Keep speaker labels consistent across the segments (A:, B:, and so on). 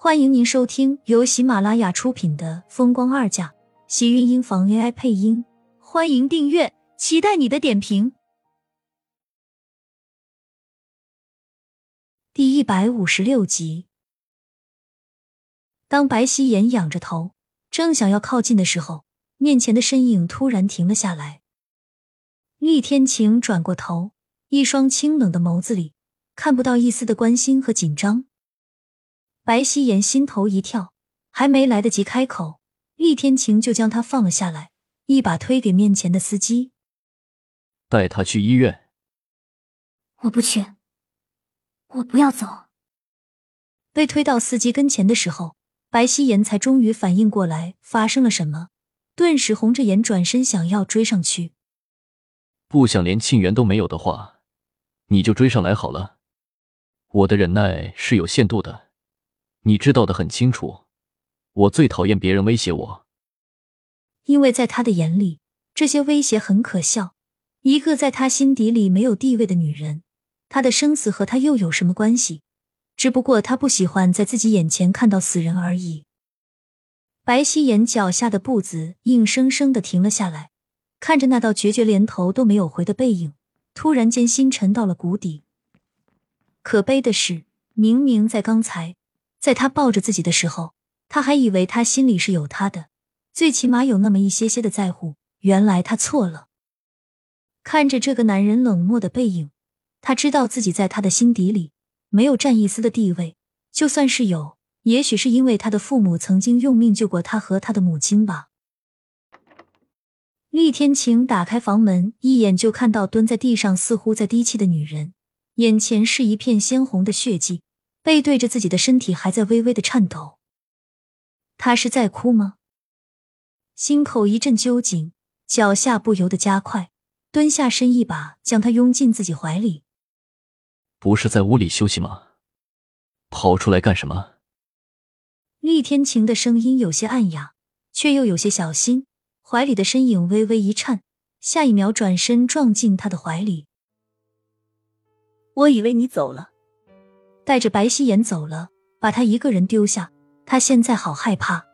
A: 欢迎您收听由喜马拉雅出品的《风光二嫁》，喜运音房 AI 配音。欢迎订阅，期待你的点评。第一百五十六集，当白希颜仰着头，正想要靠近的时候，面前的身影突然停了下来。厉天晴转过头，一双清冷的眸子里看不到一丝的关心和紧张。白希颜心头一跳，还没来得及开口，厉天晴就将他放了下来，一把推给面前的司机，
B: 带他去医院。
C: 我不去，我不要走。
A: 被推到司机跟前的时候，白希颜才终于反应过来发生了什么，顿时红着眼转身想要追上去。
B: 不想连庆元都没有的话，你就追上来好了。我的忍耐是有限度的。你知道的很清楚，我最讨厌别人威胁我，
A: 因为在他的眼里，这些威胁很可笑。一个在他心底里没有地位的女人，他的生死和他又有什么关系？只不过他不喜欢在自己眼前看到死人而已。白希颜脚下的步子硬生生的停了下来，看着那道决绝连头都没有回的背影，突然间心沉到了谷底。可悲的是，明明在刚才。在他抱着自己的时候，他还以为他心里是有他的，最起码有那么一些些的在乎。原来他错了。看着这个男人冷漠的背影，他知道自己在他的心底里没有占一丝的地位。就算是有，也许是因为他的父母曾经用命救过他和他的母亲吧。厉天晴打开房门，一眼就看到蹲在地上似乎在低泣的女人，眼前是一片鲜红的血迹。背对着自己的身体还在微微的颤抖，他是在哭吗？心口一阵揪紧，脚下不由得加快，蹲下身一把将他拥进自己怀里。
B: 不是在屋里休息吗？跑出来干什么？
A: 厉天晴的声音有些暗哑，却又有些小心，怀里的身影微微一颤，下一秒转身撞进他的怀里。
D: 我以为你走了。
A: 带着白希颜走了，把他一个人丢下。他现在好害怕，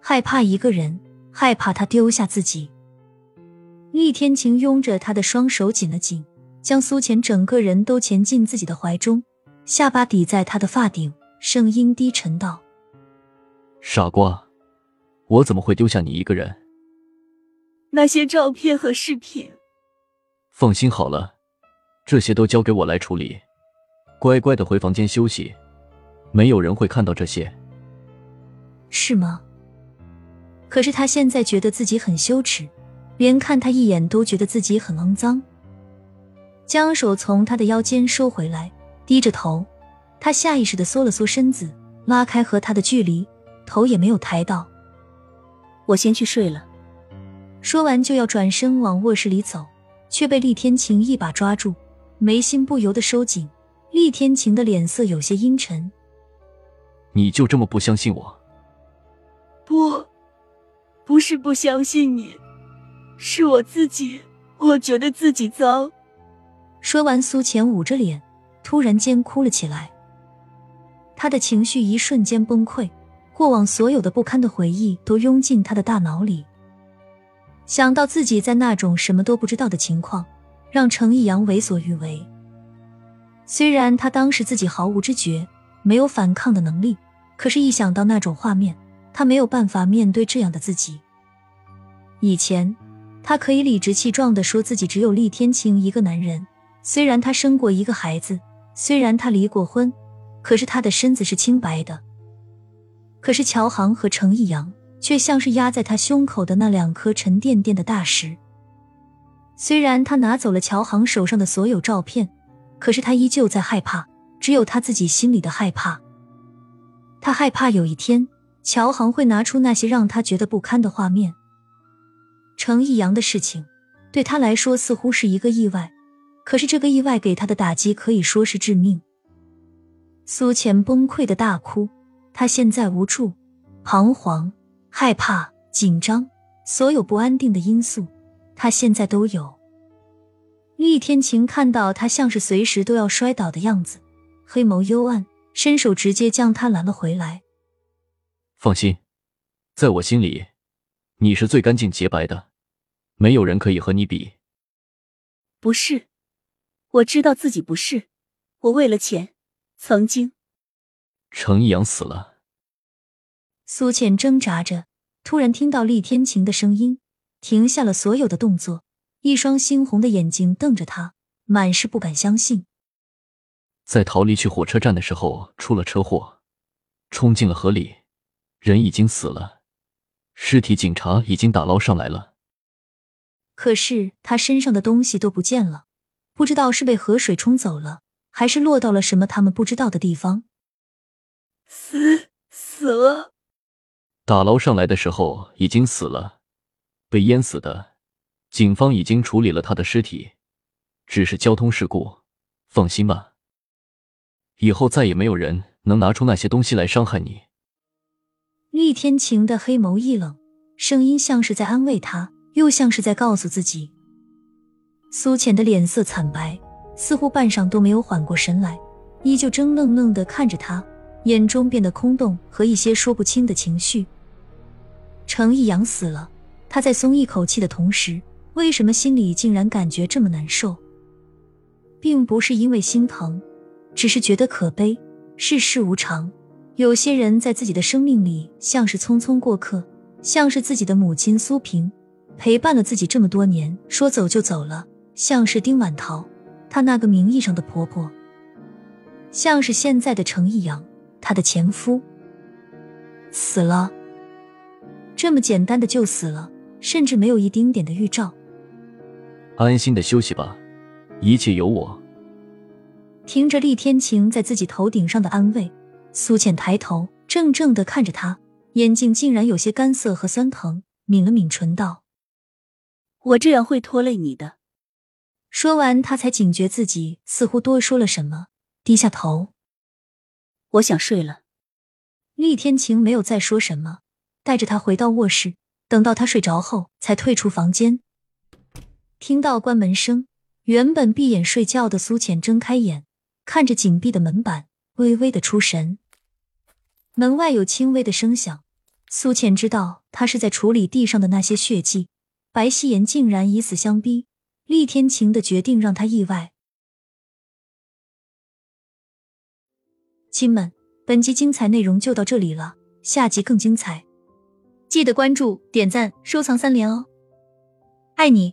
A: 害怕一个人，害怕他丢下自己。厉天晴拥着他的双手紧了紧，将苏浅整个人都潜进自己的怀中，下巴抵在他的发顶，声音低沉道：“
B: 傻瓜，我怎么会丢下你一个人？
D: 那些照片和视频，
B: 放心好了，这些都交给我来处理。”乖乖的回房间休息，没有人会看到这些，
A: 是吗？可是他现在觉得自己很羞耻，连看他一眼都觉得自己很肮脏。将手从他的腰间收回来，低着头，他下意识的缩了缩身子，拉开和他的距离，头也没有抬到。
D: 我先去睡了。
A: 说完就要转身往卧室里走，却被厉天晴一把抓住，眉心不由得收紧。厉天晴的脸色有些阴沉。
B: 你就这么不相信我？
D: 不，不是不相信你，是我自己，我觉得自己脏。
A: 说完，苏浅捂着脸，突然间哭了起来。他的情绪一瞬间崩溃，过往所有的不堪的回忆都涌进他的大脑里。想到自己在那种什么都不知道的情况，让程逸阳为所欲为。虽然他当时自己毫无知觉，没有反抗的能力，可是，一想到那种画面，他没有办法面对这样的自己。以前，他可以理直气壮的说自己只有厉天晴一个男人，虽然他生过一个孩子，虽然他离过婚，可是他的身子是清白的。可是乔航和程逸阳却像是压在他胸口的那两颗沉甸甸的大石。虽然他拿走了乔航手上的所有照片。可是他依旧在害怕，只有他自己心里的害怕。他害怕有一天，乔航会拿出那些让他觉得不堪的画面。程逸阳的事情对他来说似乎是一个意外，可是这个意外给他的打击可以说是致命。苏浅崩溃的大哭，他现在无助、彷徨、害怕、紧张，所有不安定的因素，他现在都有。厉天晴看到他像是随时都要摔倒的样子，黑眸幽暗，伸手直接将他拦了回来。
B: 放心，在我心里，你是最干净洁白的，没有人可以和你比。
D: 不是，我知道自己不是，我为了钱，曾经。
B: 程逸阳死了。
A: 苏浅挣扎着，突然听到厉天晴的声音，停下了所有的动作，一双猩红的眼睛瞪着他，满是不敢相信。
B: 在逃离去火车站的时候出了车祸，冲进了河里，人已经死了，尸体警察已经打捞上来了。
A: 可是他身上的东西都不见了，不知道是被河水冲走了，还是落到了什么他们不知道的地方。
D: 死死了，
B: 打捞上来的时候已经死了，被淹死的。警方已经处理了他的尸体，只是交通事故。放心吧，以后再也没有人能拿出那些东西来伤害你。
A: 厉天晴的黑眸一冷，声音像是在安慰他，又像是在告诉自己。苏浅的脸色惨白，似乎半晌都没有缓过神来，依旧怔愣愣的看着他。眼中变得空洞和一些说不清的情绪。程逸阳死了，他在松一口气的同时，为什么心里竟然感觉这么难受？并不是因为心疼，只是觉得可悲。世事无常，有些人在自己的生命里像是匆匆过客，像是自己的母亲苏萍，陪伴了自己这么多年，说走就走了；像是丁婉桃，她那个名义上的婆婆；像是现在的程逸阳。她的前夫死了，这么简单的就死了，甚至没有一丁点的预兆。
B: 安心的休息吧，一切有我。
A: 听着厉天晴在自己头顶上的安慰，苏浅抬头怔怔的看着他，眼睛竟然有些干涩和酸疼，抿了抿唇道：“
D: 我这样会拖累你的。”
A: 说完，他才警觉自己似乎多说了什么，低下头。
D: 我想睡了。
A: 厉天晴没有再说什么，带着他回到卧室。等到他睡着后，才退出房间。听到关门声，原本闭眼睡觉的苏浅睁开眼，看着紧闭的门板，微微的出神。门外有轻微的声响，苏浅知道他是在处理地上的那些血迹。白希言竟然以死相逼，厉天晴的决定让他意外。亲们，本集精彩内容就到这里了，下集更精彩，记得关注、点赞、收藏三连哦，爱你。